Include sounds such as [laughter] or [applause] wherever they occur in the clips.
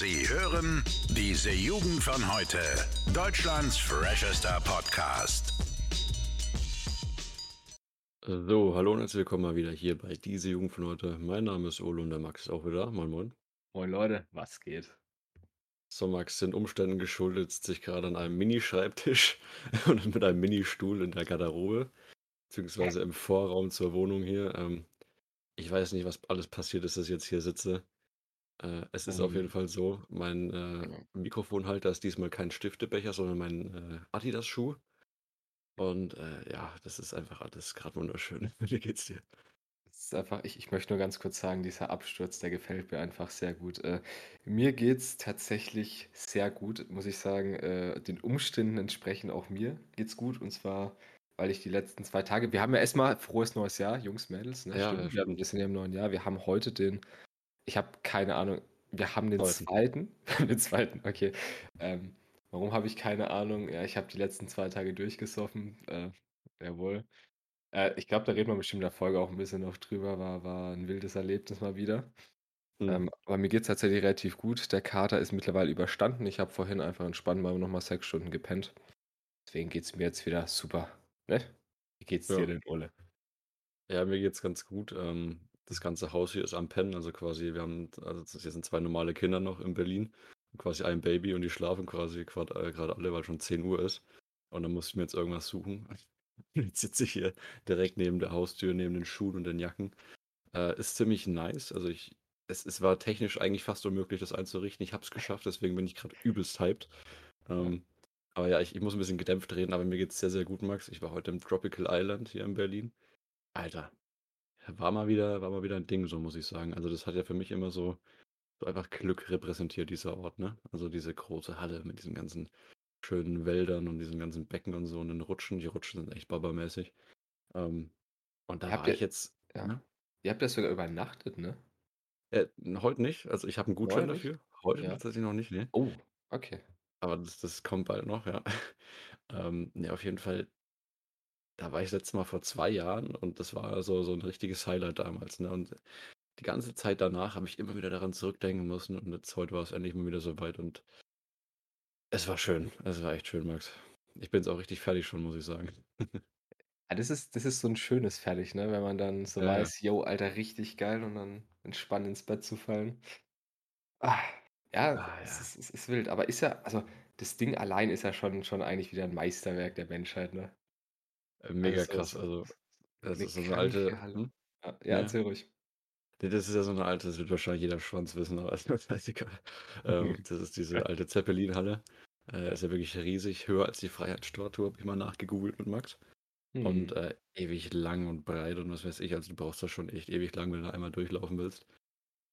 Sie hören diese Jugend von heute. Deutschlands freshester Podcast. So, hallo und herzlich willkommen mal wieder hier bei diese Jugend von heute. Mein Name ist Olo und der Max ist auch wieder. Moin, moin. Moin Leute, was geht? So, Max, den Umständen geschuldet sitzt sich gerade an einem Mini-Schreibtisch [laughs] und mit einem Mini-Stuhl in der Garderobe, beziehungsweise im Vorraum zur Wohnung hier. Ähm, ich weiß nicht, was alles passiert ist, dass ich jetzt hier sitze. Äh, es ist auf jeden Ähm, Fall so, mein äh, ja. Mikrofonhalter ist diesmal kein Stiftebecher, sondern mein äh, Adidas-Schuh. Und äh, ja, das ist einfach alles gerade wunderschön. [laughs] Wie geht's dir? Es ist einfach, ich, ich möchte nur ganz kurz sagen, dieser Absturz, der gefällt mir einfach sehr gut. Äh, mir geht's tatsächlich sehr gut, muss ich sagen. Äh, den Umständen entsprechend auch mir geht's gut. Und zwar, weil ich die letzten zwei Tage, wir haben ja erstmal frohes neues Jahr, Jungs, Mädels, ne? Ja, Stimmt. ja, Wir, haben, stimmt. wir sind ja im neuen Jahr. Wir haben heute den, ich habe keine Ahnung, wir haben den Zweiten. zweiten. [laughs] Wir haben den zweiten, okay. Ähm, warum habe ich keine Ahnung? Ja, ich habe die letzten zwei Tage durchgesoffen. Äh, jawohl. Äh, ich glaube, da reden wir bestimmt in der Folge auch ein bisschen noch drüber. War, war ein wildes Erlebnis mal wieder. Hm. Ähm, aber mir geht es tatsächlich relativ gut. Der Kater ist mittlerweile überstanden. Ich habe vorhin einfach entspannt mal nochmal sechs Stunden gepennt. Deswegen geht es mir jetzt wieder super. Ne? Wie geht's Ja. dir denn, Ole? Ja, mir geht's ganz gut. Ähm, das ganze Haus hier ist am Pennen, also quasi, wir haben, also hier sind zwei normale Kinder noch in Berlin, quasi ein Baby und die schlafen quasi gerade äh, gerade alle, weil schon 10 Uhr ist. Und dann muss ich mir jetzt irgendwas suchen. [laughs] Jetzt sitze ich hier direkt neben der Haustür, neben den Schuhen und den Jacken. Äh, ist ziemlich nice. Also ich, es, es war technisch eigentlich fast unmöglich, das einzurichten. Ich habe es geschafft, deswegen bin ich gerade übelst hyped. Ähm, aber ja, ich, ich muss ein bisschen gedämpft reden, aber mir geht's sehr, sehr gut, Max. Ich war heute im Tropical Island hier in Berlin. Alter, war mal wieder, war mal wieder ein Ding, so muss ich sagen. Also das hat ja für mich immer so, so einfach Glück repräsentiert, dieser Ort, ne? Also diese große Halle mit diesen ganzen schönen Wäldern und diesen ganzen Becken und so und den Rutschen. Die Rutschen sind echt babamäßig. Ähm, und da Habt war ihr- ich jetzt. Ja. ne? Ihr habt ja sogar übernachtet, ne? Äh, heute nicht. Also ich habe einen Gutschein Neulich? dafür. Heute Ja. tatsächlich noch nicht, ne? Oh, okay. Aber das, das kommt bald noch, ja. [laughs] ähm, ne, auf jeden Fall. Da war ich letztes Mal vor zwei Jahren und das war so, so ein richtiges Highlight damals. Ne? Und die ganze Zeit danach habe ich immer wieder daran zurückdenken müssen und jetzt heute war es endlich mal wieder soweit und es war schön. Es war echt schön, Max. Ich bin jetzt auch richtig fertig schon, muss ich sagen. [laughs] Ja, das ist, das ist so ein schönes Fertig, ne? Wenn man dann so Ja, ja. weiß, yo, Alter, richtig geil und dann entspannt ins Bett zu fallen. Ah, ja, Ah, es ja. ist, es ist wild. Aber ist ja, also das Ding allein ist ja schon, schon eigentlich wieder ein Meisterwerk der Menschheit, ne? Äh, Mega Also, krass. so- Also, das ist so eine alte. Halle. Hm? Ja, ja, Ja. erzähl ruhig. Nee, Das ist ja so eine alte, das wird wahrscheinlich jeder Schwanz wissen, aber ist mir [laughs] scheißegal. ähm, [laughs] das ist diese alte Zeppelin-Halle. Äh, ist ja wirklich riesig, höher als die Freiheitsstatue, habe ich mal nachgegoogelt mit Max. Und Hm. äh, ewig lang und breit und was weiß ich, also du brauchst das schon echt ewig lang, wenn du einmal durchlaufen willst.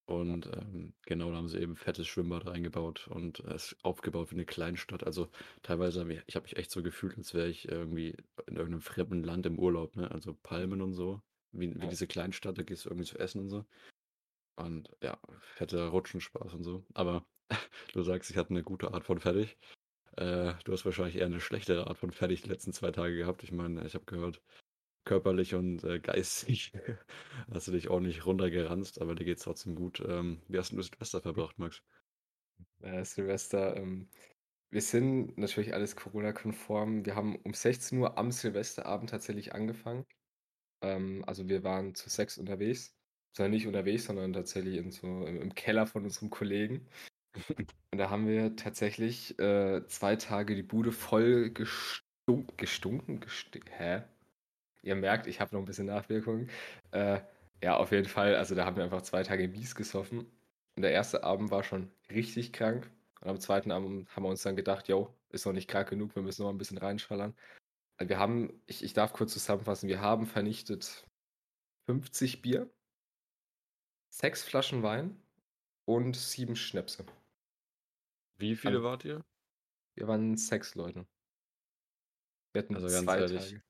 Und ähm, genau, da haben sie eben fettes Schwimmbad reingebaut und es ist aufgebaut wie eine Kleinstadt. Also teilweise, hab ich, ich habe mich echt so gefühlt, als wäre ich irgendwie in irgendeinem fremden Land im Urlaub, ne? Also Palmen und so, wie, wie diese Kleinstadt, da gehst du irgendwie zu essen und so. Und ja, fetter Rutschenspaß und so. Aber [laughs] du sagst, ich hatte eine gute Art von fertig. Äh, du hast wahrscheinlich eher eine schlechtere Art von fertig die letzten zwei Tage gehabt. Ich meine, ich habe gehört, körperlich und äh, geistig [laughs] hast du dich ordentlich runtergeranzt, aber dir geht's trotzdem gut. Ähm, wie hast du Silvester verbracht, Max? Äh, Silvester, ähm, wir sind natürlich alles Corona-konform. Wir haben um 16 Uhr am Silvesterabend tatsächlich angefangen. Ähm, also wir waren zu sechs unterwegs. Zwar nicht unterwegs, sondern tatsächlich in so, im, im Keller von unserem Kollegen. [laughs] Und da haben wir tatsächlich äh, zwei Tage die Bude voll gestunken. Gestunken? Gesti Hä? Ihr merkt, ich habe noch ein bisschen Nachwirkungen. Äh, ja, auf jeden Fall. Also da haben wir einfach zwei Tage mies gesoffen. Und der erste Abend war schon richtig krank. Und am zweiten Abend haben wir uns dann gedacht, yo, ist noch nicht krank genug, wir müssen noch ein bisschen reinschallern. Also wir haben, ich, ich darf kurz zusammenfassen, wir haben vernichtet 50 Bier, sechs Flaschen Wein und sieben Schnäpse. Wie viele An- wart ihr? Wir waren sechs Leute. Wir hatten Also ganz zwei ehrlich, Tage.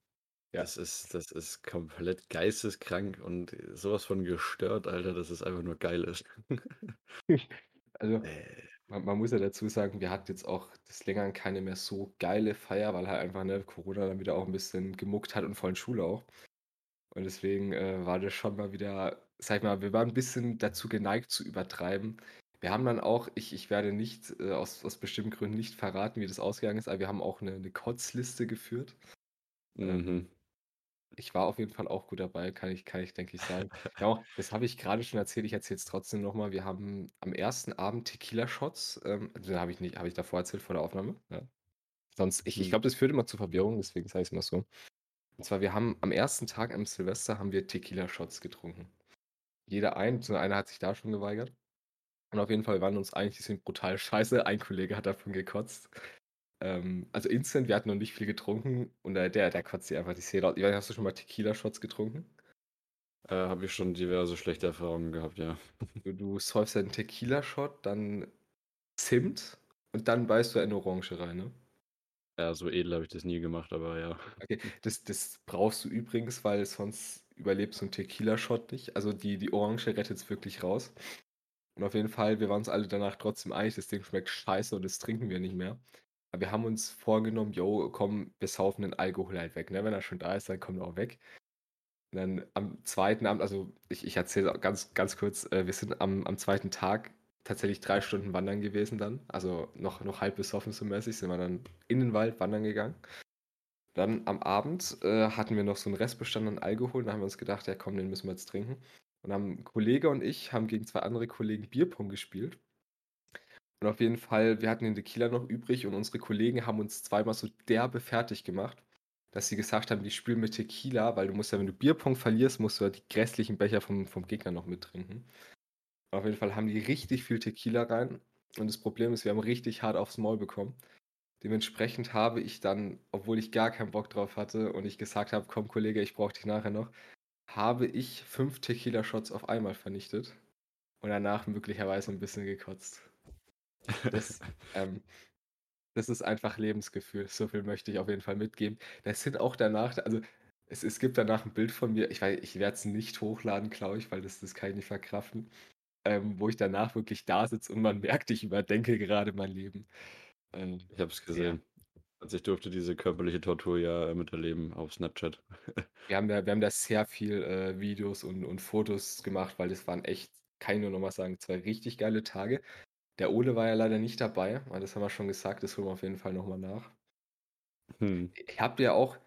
Ja. Das ist, das ist komplett geisteskrank und sowas von gestört, Alter, dass es einfach nur geil ist. [laughs] Also Äh, man, man muss ja dazu sagen, wir hatten jetzt auch des Längeren keine mehr so geile Feier, weil halt einfach ne, Corona dann wieder auch ein bisschen gemuckt hat und vor allem Schule auch. Und deswegen äh, war das schon mal wieder, sag ich mal, wir waren ein bisschen dazu geneigt zu übertreiben. Wir haben dann auch ich ich werde nicht, äh, aus aus bestimmten Gründen nicht verraten, wie das ausgegangen ist, aber wir haben auch 'ne 'ne Kotzliste geführt. Ähm, Mhm. Ich war auf jeden Fall auch gut dabei, kann ich kann ich, denke ich, sagen. Auch das habe ich grade schon erzählt, ich erzähle es trotzdem noch mal. Wir haben am ersten Abend Tequila-Shots, ähm also, habe ich nicht habe ich davor erzählt vor der Aufnahme? Ja. Sonst ich ich Hm. glaube, das führt immer zu Verwirrung, deswegen sage ich's mal so. Und zwar, wir haben am ersten Tag am Silvester haben wir Tequila-Shots getrunken. Jeder einen, beziehungsweise einer hat sich da schon geweigert. Und auf jeden Fall, waren uns einig, die sind brutal scheiße. Ein Kollege hat davon gekotzt. Ähm, also instant, wir hatten noch nicht viel getrunken und, äh, der der kotzt dir einfach die Seele aus. Ich weiß nicht, hast du schon mal Tequila-Shots getrunken? Äh, habe ich schon diverse schlechte Erfahrungen gehabt, ja. [laughs] Du du säufst halt 'n Tequila-Shot, dann Zimt und dann beißt du eine Orange rein, ne? Ja, so edel habe ich das nie gemacht, aber ja. Okay, das das brauchst du übrigens, weil sonst überlebt so 'n Tequila-Shot nicht. Also, die die Orange rettet's wirklich raus. Und auf jeden Fall, wir waren uns alle danach trotzdem einig, das Ding schmeckt scheiße und das trinken wir nicht mehr. Aber wir haben uns vorgenommen: „Jo, komm, wir saufen den Alkohol halt weg, ne? Wenn er schon da ist, dann kommt er auch weg.“ Und dann am 2. Abend also, ich ich erzähle ganz ganz kurz, äh, wir sind am am 2. Tag tatsächlich 3 Stunden wandern gewesen dann. Also, noch noch halb besoffen so mäßig, sind wir dann in den Wald wandern gegangen. Dann am Abend, äh, hatten wir noch so 'n Restbestand an Alkohol, da haben wir uns gedacht: „Ja komm, den müssen wir jetzt trinken.“ Und haben 'n Kollege und ich haben gegen 2 andere Kollegen Bierpong gespielt. Und auf jeden Fall, wir hatten den Tequila noch übrig und unsere Kollegen haben uns zweimal so derbe fertiggemacht, dass sie gesagt haben, die spielen mit Tequila, weil du musst ja, wenn du Bierpong verlierst, musst du ja die grässlichen Becher vom vom Gegner noch mittrinken. Auf jeden Fall haben die richtig viel Tequila rein und das Problem ist, wir haben richtig hart aufs Maul bekommen. Dementsprechend habe ich dann, obwohl ich gar keinen Bock drauf hatte und ich gesagt habe: „Komm Kollege, ich brauche dich nachher noch“, habe ich 5 Tequila-Shots auf einmal vernichtet und danach möglicherweise 'n bisschen gekotzt. Das, ähm das ist einfach Lebensgefühl. So viel möchte ich auf jeden Fall mitgeben. Das sind auch danach also, es es gibt danach 'n Bild von mir, ich ich werde es nicht hochladen, glaube ich, weil das das kann ich nicht verkraften, ähm, wo ich danach wirklich da sitze und man merkt, ich überdenke gerade mein Leben. Ähm, Ich habe es ja. gesehen. Also, ich durfte diese körperliche Tortur ja, miterleben auf Snapchat. Wir haben da wir haben da sehr viel, äh, Videos und und Fotos gemacht, weil das waren echt, kann ich nur noch mal sagen, 2 richtig geile Tage. Der Ole war ja leider nicht dabei, weil das haben wir schon gesagt, das holen wir auf jeden Fall noch mal nach. Mhm. Ich habe dir auch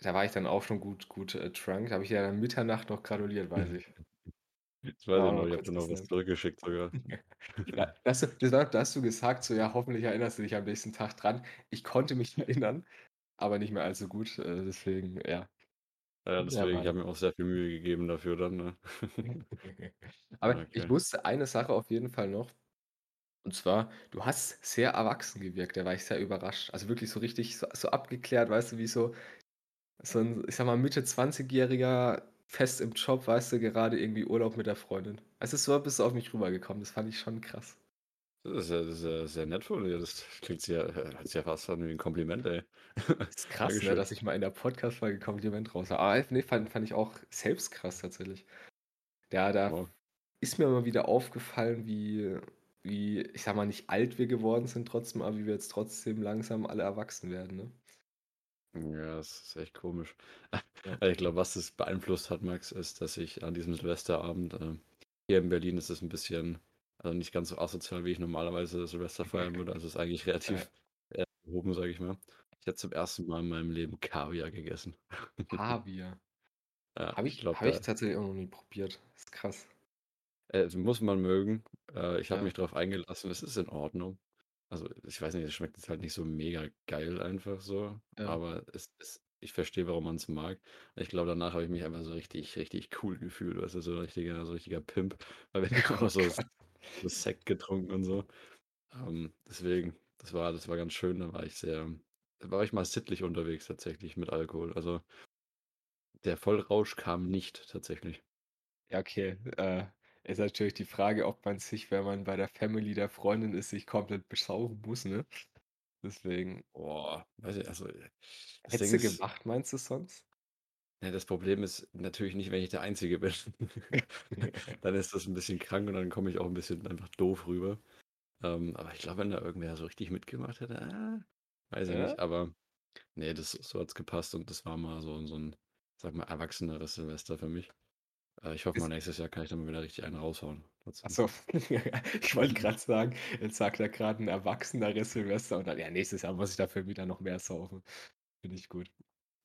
da war ich dann auch schon gut gut, äh, drunk, da habe ich dir dann Mitternacht noch gratuliert, weiß ich. [laughs] Das weiß ich auch noch, ich habe dir noch was gesnappt. zurückgeschickt sogar. [laughs] Ja, das war da hast du gesagt so: „Ja, hoffentlich erinnerst du dich am nächsten Tag dran.“ Ich konnte mich [laughs] erinnern, aber nicht mehr allzu gut, äh, deswegen, ja. Ja, Ja, deswegen, ich war habe mir auch sehr viel Mühe gegeben dafür dann, ne? Aber ich Okay. wusste eine Sache auf jeden Fall noch. Und zwar, du hast sehr erwachsen gewirkt, da war ich sehr überrascht. Also, wirklich so richtig so so abgeklärt, weißt du, wie so so 'n, ich sage mal, Mitte-Zwanzigjähriger, fest im Job, weißt du, gerade irgendwie Urlaub mit der Freundin. Also, so bist du auf mich rübergekommen, das fand ich schon krass. Das ist ja das ist ja sehr nett von dir. Das klingt sehr hört sich ja fast an wie 'n Kompliment, ey. Ist krass, ne, dass ich mal in der Podcast-Folge Kompliment raushaue. Ah, ne, fand fand ich auch selbst krass tatsächlich. Ja, da Wow. ist mir immer wieder aufgefallen, wie wie, ich sage mal, nicht alt wir geworden sind trotzdem, aber wie wir jetzt trotzdem langsam alle erwachsen werden, ne? Ja, das ist echt komisch. Äh, ich glaube, was das beeinflusst hat, Max, ist, dass ich an diesem Silvesterabend, ähm hier in Berlin ist es 'n bisschen also, nicht ganz so asozial, wie ich normalerweise Silvester feiern [laughs] würde. Also, ist eigentlich relativ, äh, gehoben, sage ich mal. Ich habe zum 1. Mal in meinem Leben Kaviar gegessen. Kaviar. [laughs] Ja, Habe ich ich glaube, habe ich tatsächlich auch noch nie probiert. Ist krass. Äh, muss man mögen. Äh, ich habe Ja. mich drauf eingelassen, es ist in Ordnung. Also, ich weiß nicht, es schmeckt jetzt halt nicht so mega geil einfach so, Ja. aber es es ich verstehe, warum man's mag. Ich glaube, danach habe ich mich einfach so richtig richtig cool gefühlt, weißt du, so 'n richtiger so 'n richtiger Pimp, [laughs] weil wir haben [laughs] Oh auch so Gott. so Sekt getrunken und so. Ähm, deswegen, das war das war ganz schön, da war ich sehr da war ich mal sittlich unterwegs tatsächlich mit Alkohol. Also der Vollrausch kam nicht tatsächlich. Ja, okay. Äh, ist natürlich die Frage, ob man sich, wenn man bei der Family der Freundin ist, sich komplett besaufen muss, ne? Deswegen Boah, weiß ich also, Hättest du ist gemacht, meinst du sonst? Ja, das Problem ist natürlich nicht, wenn ich der Einzige bin. [laughs] Dann ist das 'n bisschen krank und dann komme ich auch 'n bisschen einfach doof rüber. Ähm, aber ich glaube, wenn da irgendwer so richtig mitgemacht hätte, ah, weiß ich Ja? nicht, aber ne, das so hat's gepasst und das war mal so so 'n, sage mal, erwachseneres Silvester für mich. Äh, ich hoffe mal, Ist nächstes Jahr kann ich da mal wieder richtig einen raushauen. Achso, [laughs] ich wollte gerade sagen, jetzt sagt er gerade ein erwachseneres Silvester und dann, ja, nächstes Jahr muss ich dafür wieder noch mehr saufen. Finde ich gut.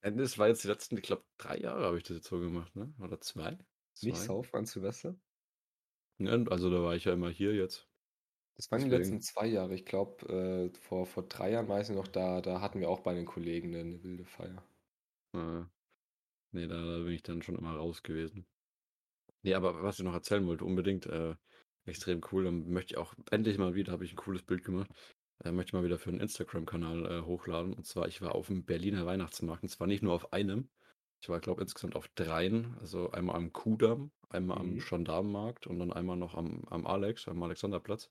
Äh, das war jetzt die letzten, ich glaube, drei Jahre habe ich das jetzt so gemacht, ne? Oder zwei? Nicht Zwei? saufen an Silvester? Ja, also da war ich ja immer hier jetzt. Das waren die Deswegen. letzten zwei Jahre. Ich glaube, äh, vor, vor drei Jahren weiß ich noch, da, da hatten wir auch bei den Kollegen eine, eine wilde Feier. Äh, nee, da, da bin ich dann schon immer raus gewesen. Nee, aber was ich noch erzählen wollte, unbedingt äh, extrem cool. Dann möchte ich auch endlich mal wieder, habe ich ein cooles Bild gemacht, äh, möchte ich mal wieder für einen Instagram-Kanal äh, hochladen. Und zwar, ich war auf dem Berliner Weihnachtsmarkt und zwar nicht nur auf einem. Ich war, glaube insgesamt auf dreien. Also einmal am Kudamm, einmal am Mhm. Gendarmenmarkt und dann einmal noch am, am Alex, am Alexanderplatz.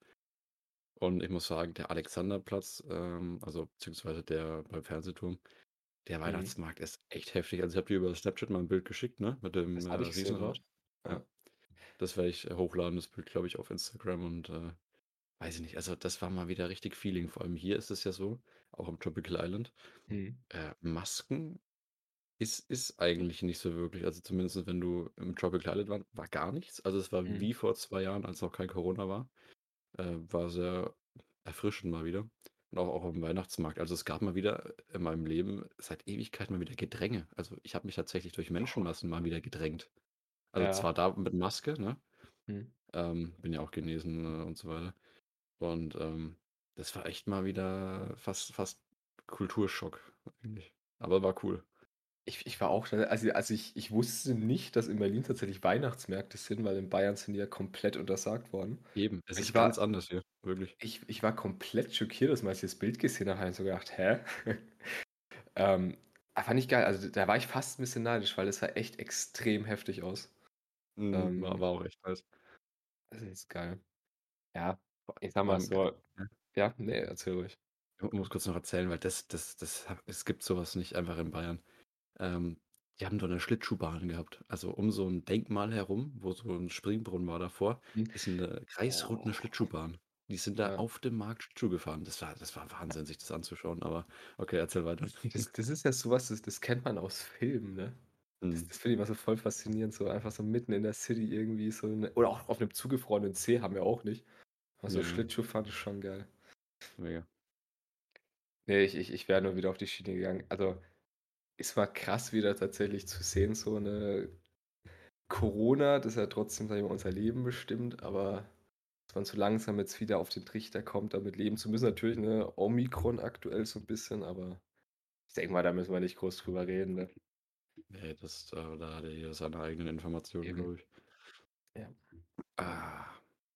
Und ich muss sagen, der Alexanderplatz, ähm, also beziehungsweise der beim Fernsehturm, der Mhm. Weihnachtsmarkt ist echt heftig. Also ich habe dir über Snapchat mal ein Bild geschickt, ne? Mit dem Das äh. Riesenrad. Ja. Das werde ich äh, hochladen, das Bild, glaube ich, auf Instagram und äh, weiß ich nicht. Also das war mal wieder richtig Feeling. Vor allem hier ist es ja so, auch am Tropical Island. Mhm. Äh, Masken ist, ist eigentlich nicht so wirklich. Also zumindest wenn du im Tropical Island warst, war gar nichts. Also es war Mhm. wie vor zwei Jahren, als noch kein Corona war. Äh, war sehr erfrischend mal wieder. Und auch, auch auf dem Weihnachtsmarkt. Also es gab mal wieder in meinem Leben seit Ewigkeit mal wieder Gedränge. Also ich habe mich tatsächlich durch Menschenmassen mal wieder gedrängt. Also Ja. zwar da mit Maske, ne? Mhm. Ähm, bin ja auch genesen äh, und so weiter. Und ähm, das war echt mal wieder fast, fast Kulturschock eigentlich. Aber war cool. Ich, ich war auch, da- also, also ich, ich wusste nicht, dass in Berlin tatsächlich Weihnachtsmärkte sind, weil in Bayern sind die ja komplett untersagt worden. Eben. Es Ich ist war- ganz anders hier, wirklich. Ich, ich war komplett schockiert, dass als ich das Bild gesehen habe, habe ich so gedacht, hä? [laughs] ähm, aber fand ich geil. Also da war ich fast ein bisschen neidisch, weil es sah echt extrem heftig aus. Mhm, Ähm, war, war auch echt nice. Das ist geil. Ja, ich sag mal Ähm, so. ja. Ja, nee, erzähl ruhig. Ich muss kurz noch erzählen, weil das, das, das, hab- es gibt sowas nicht einfach in Bayern. Ähm, die haben doch eine Schlittschuhbahn gehabt. Also um so ein Denkmal herum, wo so ein Springbrunnen war davor, Hm. ist eine kreisrunde Oh. Schlittschuhbahn. Die sind da Ja. auf dem Markt Schlittschuh gefahren. Das war, das war Wahnsinn, sich das anzuschauen. Aber okay, erzähl weiter. Das, das ist ja sowas, das, das kennt man aus Filmen, ne? Das, Hm. das finde ich immer so voll faszinierend, so einfach so mitten in der City irgendwie so eine, oder auch auf einem zugefrorenen See haben wir auch nicht. Aber so Ja, ja. Schlittschuh fand ich schon geil. Mega. Nee, ich, ich, ich wäre nur wieder auf die Schiene gegangen. Also, es war krass wieder tatsächlich zu sehen, so eine Corona, das ja trotzdem, sag ich mal, unser Leben bestimmt, aber dass man so langsam jetzt wieder auf den Trichter kommt, damit leben zu müssen. Natürlich, ne, Omikron aktuell so ein bisschen, aber ich denke mal, da müssen wir nicht groß drüber reden, ne? Nee, das, da, da hat er hier seine eigenen Informationen, glaube ich. Ja. Ah,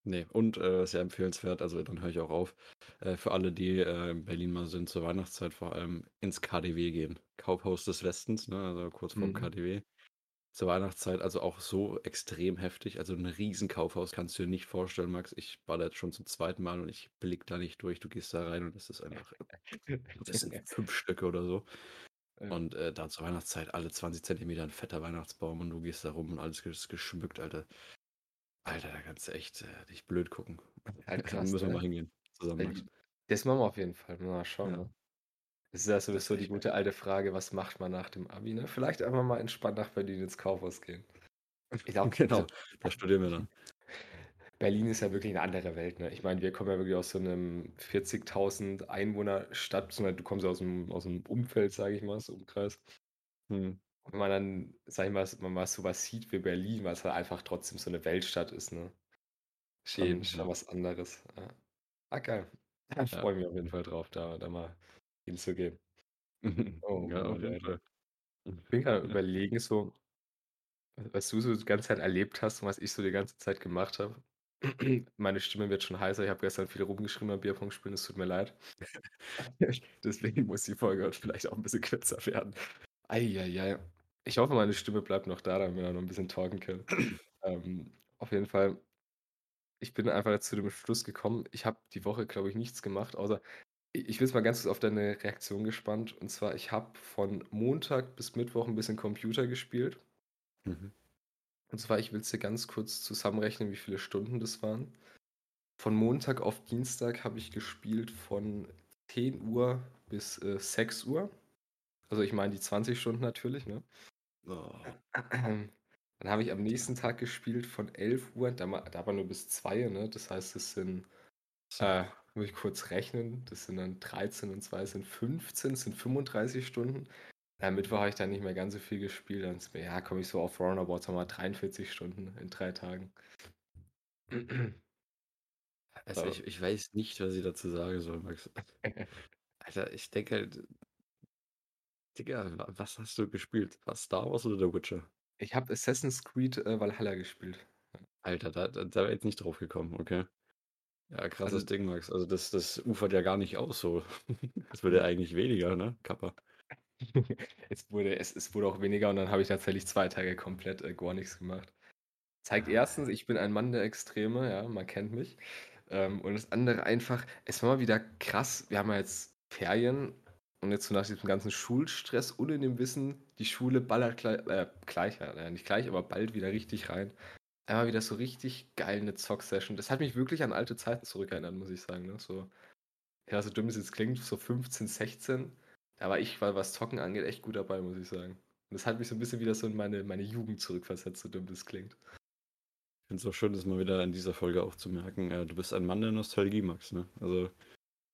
nee, und äh, sehr empfehlenswert, also dann höre ich auch auf, äh, für alle, die äh, in Berlin mal sind, zur Weihnachtszeit vor allem ins KDW gehen. Kaufhaus des Westens, ne, also kurz vorm Mhm. KDW. Zur Weihnachtszeit, also auch so extrem heftig. Also ein riesen Kaufhaus kannst du dir nicht vorstellen, Max. Ich war da jetzt schon zum zweiten Mal und ich blick da nicht durch. Du gehst da rein und es ist einfach, das sind [laughs] fünf Stücke oder so. Ja. Und äh, da zur Weihnachtszeit alle 20 Zentimeter ein fetter Weihnachtsbaum und du gehst da rum und alles ist geschmückt, Alter. Alter, da kannst du echt äh, dich blöd gucken. [laughs] Da krass, müssen wir ne? mal hingehen. Zusammen. Berlin. Das machen wir auf jeden Fall. Mal schauen, Ja. ne? Das ist ja sowieso die gute alte Frage, was macht man nach dem Abi, ne? Vielleicht einfach mal entspannt nach Berlin ins Kaufhaus gehen. Ich [laughs] glaube, genau, da studieren wir dann. Berlin ist ja wirklich eine andere Welt, ne? Ich meine, wir kommen ja wirklich aus so einem 40.000 Einwohner Stadt, beziehungsweise du kommst ja aus dem, aus dem Umfeld, sage ich mal, so Umkreis. Hm. Und wenn man dann, sag ich mal, man mal sowas sieht wie Berlin, weil es halt einfach trotzdem so eine Weltstadt ist, ne? Eben, schon ja. was anderes. Ja. Ah, geil. Ich Ja. freue mich auf jeden Fall drauf, da, da mal hinzugehen. [laughs] Oh ja, auf jeden. Fall. Ich bin gerade Ja. überlegen, so, was du so die ganze Zeit erlebt hast und was ich so die ganze Zeit gemacht habe. [clears throat] Meine Stimme wird schon heißer. Ich habe gestern viel rumgeschrieben beim Bierpong spielen, es tut mir leid. [laughs] Deswegen muss die Folge heute vielleicht auch ein bisschen kürzer werden. Eieiei. Ich hoffe, meine Stimme bleibt noch da, damit wir noch ein bisschen talken können. [clears throat] ähm, auf jeden Fall, ich bin einfach zu dem Schluss gekommen, ich habe die Woche, glaube ich, nichts gemacht, außer ich ich bin jetzt mal ganz kurz auf deine Reaktion gespannt. Und zwar, ich habe von Montag bis Mittwoch ein bisschen Computer gespielt. Mhm. Und zwar, ich will es dir ganz kurz zusammenrechnen, wie viele Stunden das waren. Von Montag auf Dienstag habe ich gespielt von 10 Uhr bis äh, 6 Uhr. Also ich meine die 20 Stunden natürlich, ne? Oh. Dann habe ich am nächsten Tag gespielt von 11 Uhr, da, da aber nur bis 2, ne? Das heißt, es sind, äh, muss ich kurz rechnen, das sind dann 13 und 2 sind 15, sind 35 Stunden. Am Mittwoch habe ich dann nicht mehr ganz so viel gespielt. Dann ist mir, ja, komme ich so auf Roundabout, sagen wir mal 43 Stunden in drei Tagen. [clears throat] Also ich, ich weiß nicht, was ich dazu sagen soll, Max. [laughs] Alter, ich denke halt, Digga, was hast du gespielt? War Star Wars oder The Witcher? Ich habe Assassin's Creed äh, Valhalla gespielt. Alter, da, da, da wäre jetzt nicht drauf gekommen, okay. Ja, krasses also, Ding, Max. Also das, das ufert ja gar nicht aus so. [laughs] Es wird ja [laughs] eigentlich weniger, ne? Kappa. [laughs] es, wurde, es, es wurde auch weniger und dann habe ich tatsächlich zwei Tage komplett äh, gar nichts gemacht. Zeigt erstens, ich bin ein Mann der Extreme, ja, man kennt mich. Ähm, und das andere einfach, es war mal wieder krass, wir haben ja jetzt Ferien und jetzt so nach diesem ganzen Schulstress und in dem Wissen, die Schule ballert gleich, äh, gleich äh, nicht gleich, aber bald wieder richtig rein. Einmal wieder so richtig geil eine Zock-Session. Das hat mich wirklich an alte Zeiten zurückerinnert, muss ich sagen. Ne? So, ja, so dumm es jetzt klingt, so 15, 16 war ich, was Zocken angeht, echt gut dabei, muss ich sagen. Und das hat mich so ein bisschen wieder so in meine, meine Jugend zurückversetzt, so dumm das klingt. Ich finde es auch schön, das mal wieder in dieser Folge auch zu merken. Äh, du bist ein Mann der Nostalgie, Max. Ne? Also,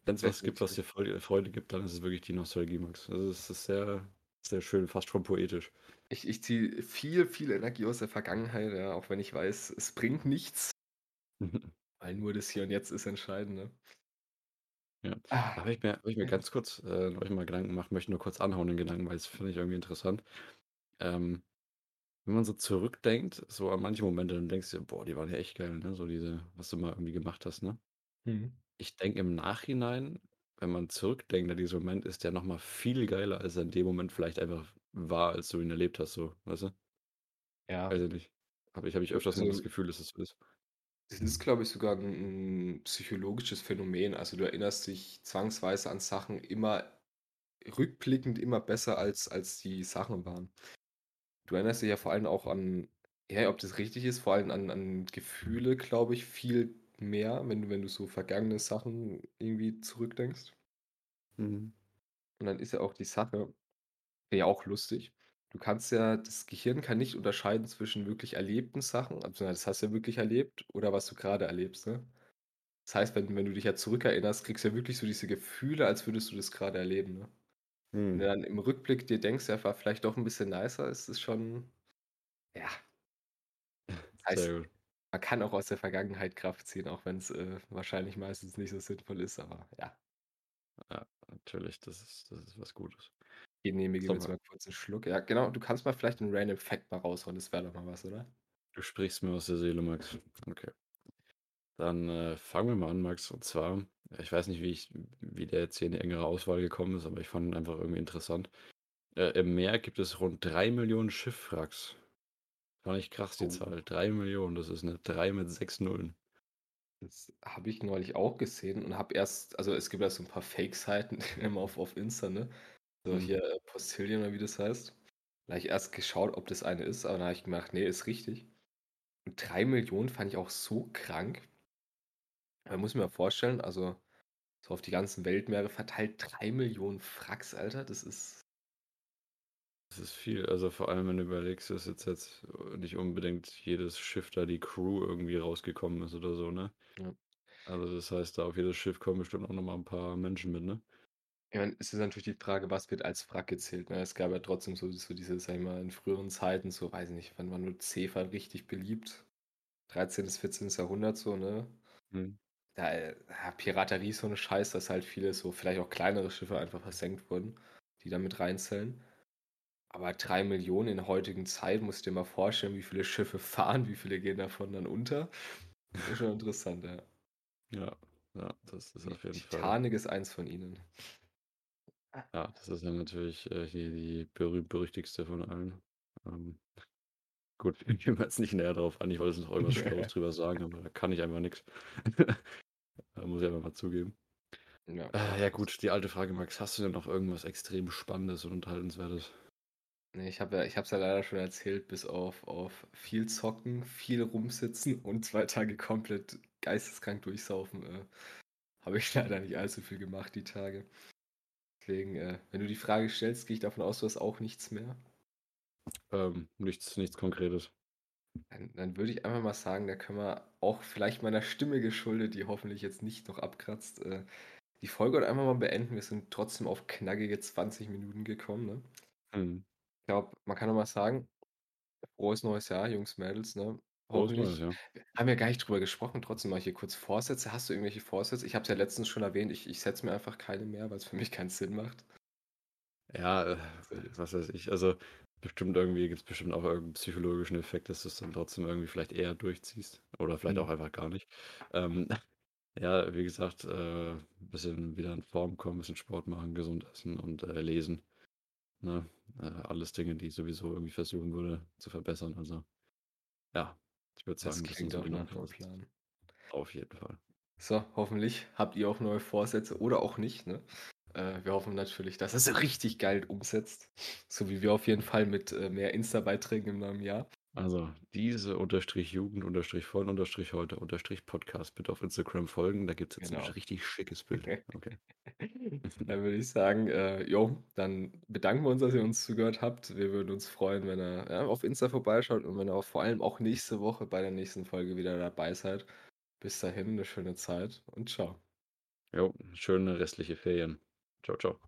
wenn es was gibt, was dir Freude gibt, dann ist es wirklich die Nostalgie, Max. Also, es ist sehr, sehr schön, fast schon poetisch. Ich, ich ziehe viel, viel Energie aus der Vergangenheit, ja, auch wenn ich weiß, es bringt nichts. [laughs] weil nur das Hier und Jetzt ist entscheidend. Ne? Ja. Ah. Da habe ich mir habe ich mir ganz kurz, äh, neulich mal Gedanken gemacht, möchte nur kurz anhauen den Gedanken, weil das finde ich irgendwie interessant. Ähm, wenn man so zurückdenkt, so an manche Momente, dann denkst du dir: „Boah, die waren ja echt geil“, ne? So diese was du mal irgendwie gemacht hast, ne? Mhm. Ich denke im Nachhinein, wenn man zurückdenkt an diesen Moment, ist der noch mal viel geiler, als er in dem Moment vielleicht einfach war, als du ihn erlebt hast so, weißt du? Ja. Weiß ich nicht. Habe ich habe ich öfters so das also Gefühl, dass es so ist. Das ist, glaube ich, sogar ein psychologisches Phänomen. Also, du erinnerst dich zwangsweise an Sachen immer rückblickend immer besser, als als die Sachen waren. Du erinnerst dich ja vor allem auch an ja, ob das richtig ist, vor allem an an Gefühle, glaube ich, viel mehr, wenn du wenn du so vergangene Sachen irgendwie zurückdenkst. Mhm. Und dann ist ja auch die Sache ja auch lustig. Du kannst ja das Gehirn kann nicht unterscheiden zwischen wirklich erlebten Sachen, also das hast du ja wirklich erlebt oder was du gerade erlebst, ne? Das heißt, wenn wenn du dich ja zurückerinnerst, kriegst du ja wirklich so diese Gefühle, als würdest du das gerade erleben, ne? Wenn du hm. dann im Rückblick dir denkst, ja, war vielleicht doch ein bisschen nicer, ist es schon ja. Das heißt, man kann auch aus der Vergangenheit Kraft ziehen, auch wenn's, äh, wahrscheinlich meistens nicht so sinnvoll ist, aber ja. Ja, natürlich, das ist das ist was Gutes. Genehmige mir jetzt mal kurz einen Schluck. Ja, genau, du kannst mal vielleicht 'n Random Fact mal raushauen, das wäre doch mal was, oder? Du sprichst mir aus der Seele, Max. Okay. Dann, äh, fangen wir mal an, Max. Und zwar, ich weiß nicht, wie ich wie der jetzt hier in die engere Auswahl gekommen ist, aber ich fand ihn einfach irgendwie interessant. Äh, im Meer gibt es rund 3.000.000 Schiffwracks. Fand ich krass, die Oh. Zahl. 3.000.000, das ist eine 3 mit 6 Nullen. Das habe ich neulich auch gesehen und habe erst also, es gibt ja so 'n paar Fake-Seiten [laughs] immer auf auf Insta, ne? So Mhm. hier, äh, Postillion oder wie das heißt. Da habe ich erst geschaut, ob das eine ist, aber dann habe ich gemerkt, ne, ist richtig. Und 3.000.000 fand ich auch so krank. Man muss mir mal vorstellen, also so auf die ganzen Weltmeere verteilt 3.000.000 Wracks, Alter, das ist Das ist viel. Also, vor allem, wenn du überlegst, dass jetzt jetzt nicht unbedingt jedes Schiff da die Crew irgendwie rausgekommen ist oder so, ne? Ja. Also, das heißt, da auf jedes Schiff kommen bestimmt auch noch mal 'n paar Menschen mit, ne? Ja, meine, es ist natürlich die Frage, was wird als Wrack gezählt, ne? Es gab ja trotzdem so so diese, sage ich mal, in früheren Zeiten, so weiß ich nicht, wann war nur Seefahrt richtig beliebt? 13. bis 14. Jahrhundert so, ne? Mhm. Da, äh, Piraterie ist so 'ne Scheiße, dass halt viele so vielleicht auch kleinere Schiffe einfach versenkt wurden, die da mit reinzählen. Aber 3.000.000 in der heutigen Zeit, musst du dir mal vorstellen, wie viele Schiffe [laughs] fahren, wie viele gehen davon dann unter. Das ist schon interessant, ja. Ja, ja, das ist auf jeden Fall Titanic ist eins von ihnen. Ja, das ist ja natürlich, äh, hier die berühmt-berüchtigste von allen. Ähm, gut, [laughs] gehen wir jetzt nicht näher drauf an. Ich wollte jetzt noch [laughs] irgendwas Schlaues drüber sagen, aber da kann ich einfach nichts. [laughs] Da muss ich einfach mal zugeben. Ja, Äh, ja gut, die alte Frage, Max, hast du denn noch irgendwas extrem Spannendes und Unterhaltenswertes? Ne, ich habe ja ich habe es ja leider schon erzählt, bis auf auf viel zocken, viel rumsitzen und zwei Tage komplett geisteskrank durchsaufen, äh, habe ich leider nicht allzu viel gemacht die Tage. Deswegen, äh, wenn du die Frage stellst, gehe ich davon aus, du hast auch nichts mehr. Ähm, nichts, nichts Konkretes. Dann, dann würde ich einfach mal sagen, da können wir auch vielleicht meiner Stimme geschuldet, die hoffentlich jetzt nicht noch abkratzt, äh, die Folge einfach mal beenden. Wir sind trotzdem auf knackige 20 Minuten gekommen. Ne? Mhm. Ich glaube, man kann noch mal sagen, frohes neues Jahr, Jungs, Mädels. Ne? Neues, Hoffentlich. ja. Wir haben ja gar nicht drüber gesprochen, trotzdem mal hier kurz Vorsätze. Hast du irgendwelche Vorsätze? Ich habe es ja letztens schon erwähnt, ich, ich setze mir einfach keine mehr, weil es für mich keinen Sinn macht. Ja, äh, was weiß ich. Also bestimmt irgendwie gibt es bestimmt auch irgendeinen psychologischen Effekt, dass du es dann trotzdem irgendwie vielleicht eher durchziehst. Oder vielleicht auch Mhm. einfach gar nicht. Ähm, [laughs] ja, wie gesagt, äh, ein bisschen wieder in Form kommen, ein bisschen Sport machen, gesund essen und äh, lesen. Ne? Äh, alles Dinge, die ich sowieso irgendwie versuchen würde zu verbessern. Also ja, ich würde Das sagen, das klingt so auch die nach Vorsätze. Plan. Auf jeden Fall. So, hoffentlich habt ihr auch neue Vorsätze oder auch nicht. Ne? Äh, wir hoffen natürlich, dass es richtig geil umsetzt. So wie wir auf jeden Fall mit äh, mehr Insta-Beiträgen im neuen Jahr. Also diese unterstrich Jugend unterstrich von unterstrich heute unterstrich Podcast bitte auf Instagram folgen. Da gibt es jetzt Genau. ein richtig schickes Bild. [laughs] Okay. Dann würde ich sagen, äh, jo, dann bedanken wir uns, dass ihr uns zugehört habt. Wir würden uns freuen, wenn ihr ja, auf Insta vorbeischaut und wenn ihr auch vor allem auch nächste Woche bei der nächsten Folge wieder dabei seid. Bis dahin eine schöne Zeit und ciao. Jo, schöne restliche Ferien. Ciao, ciao.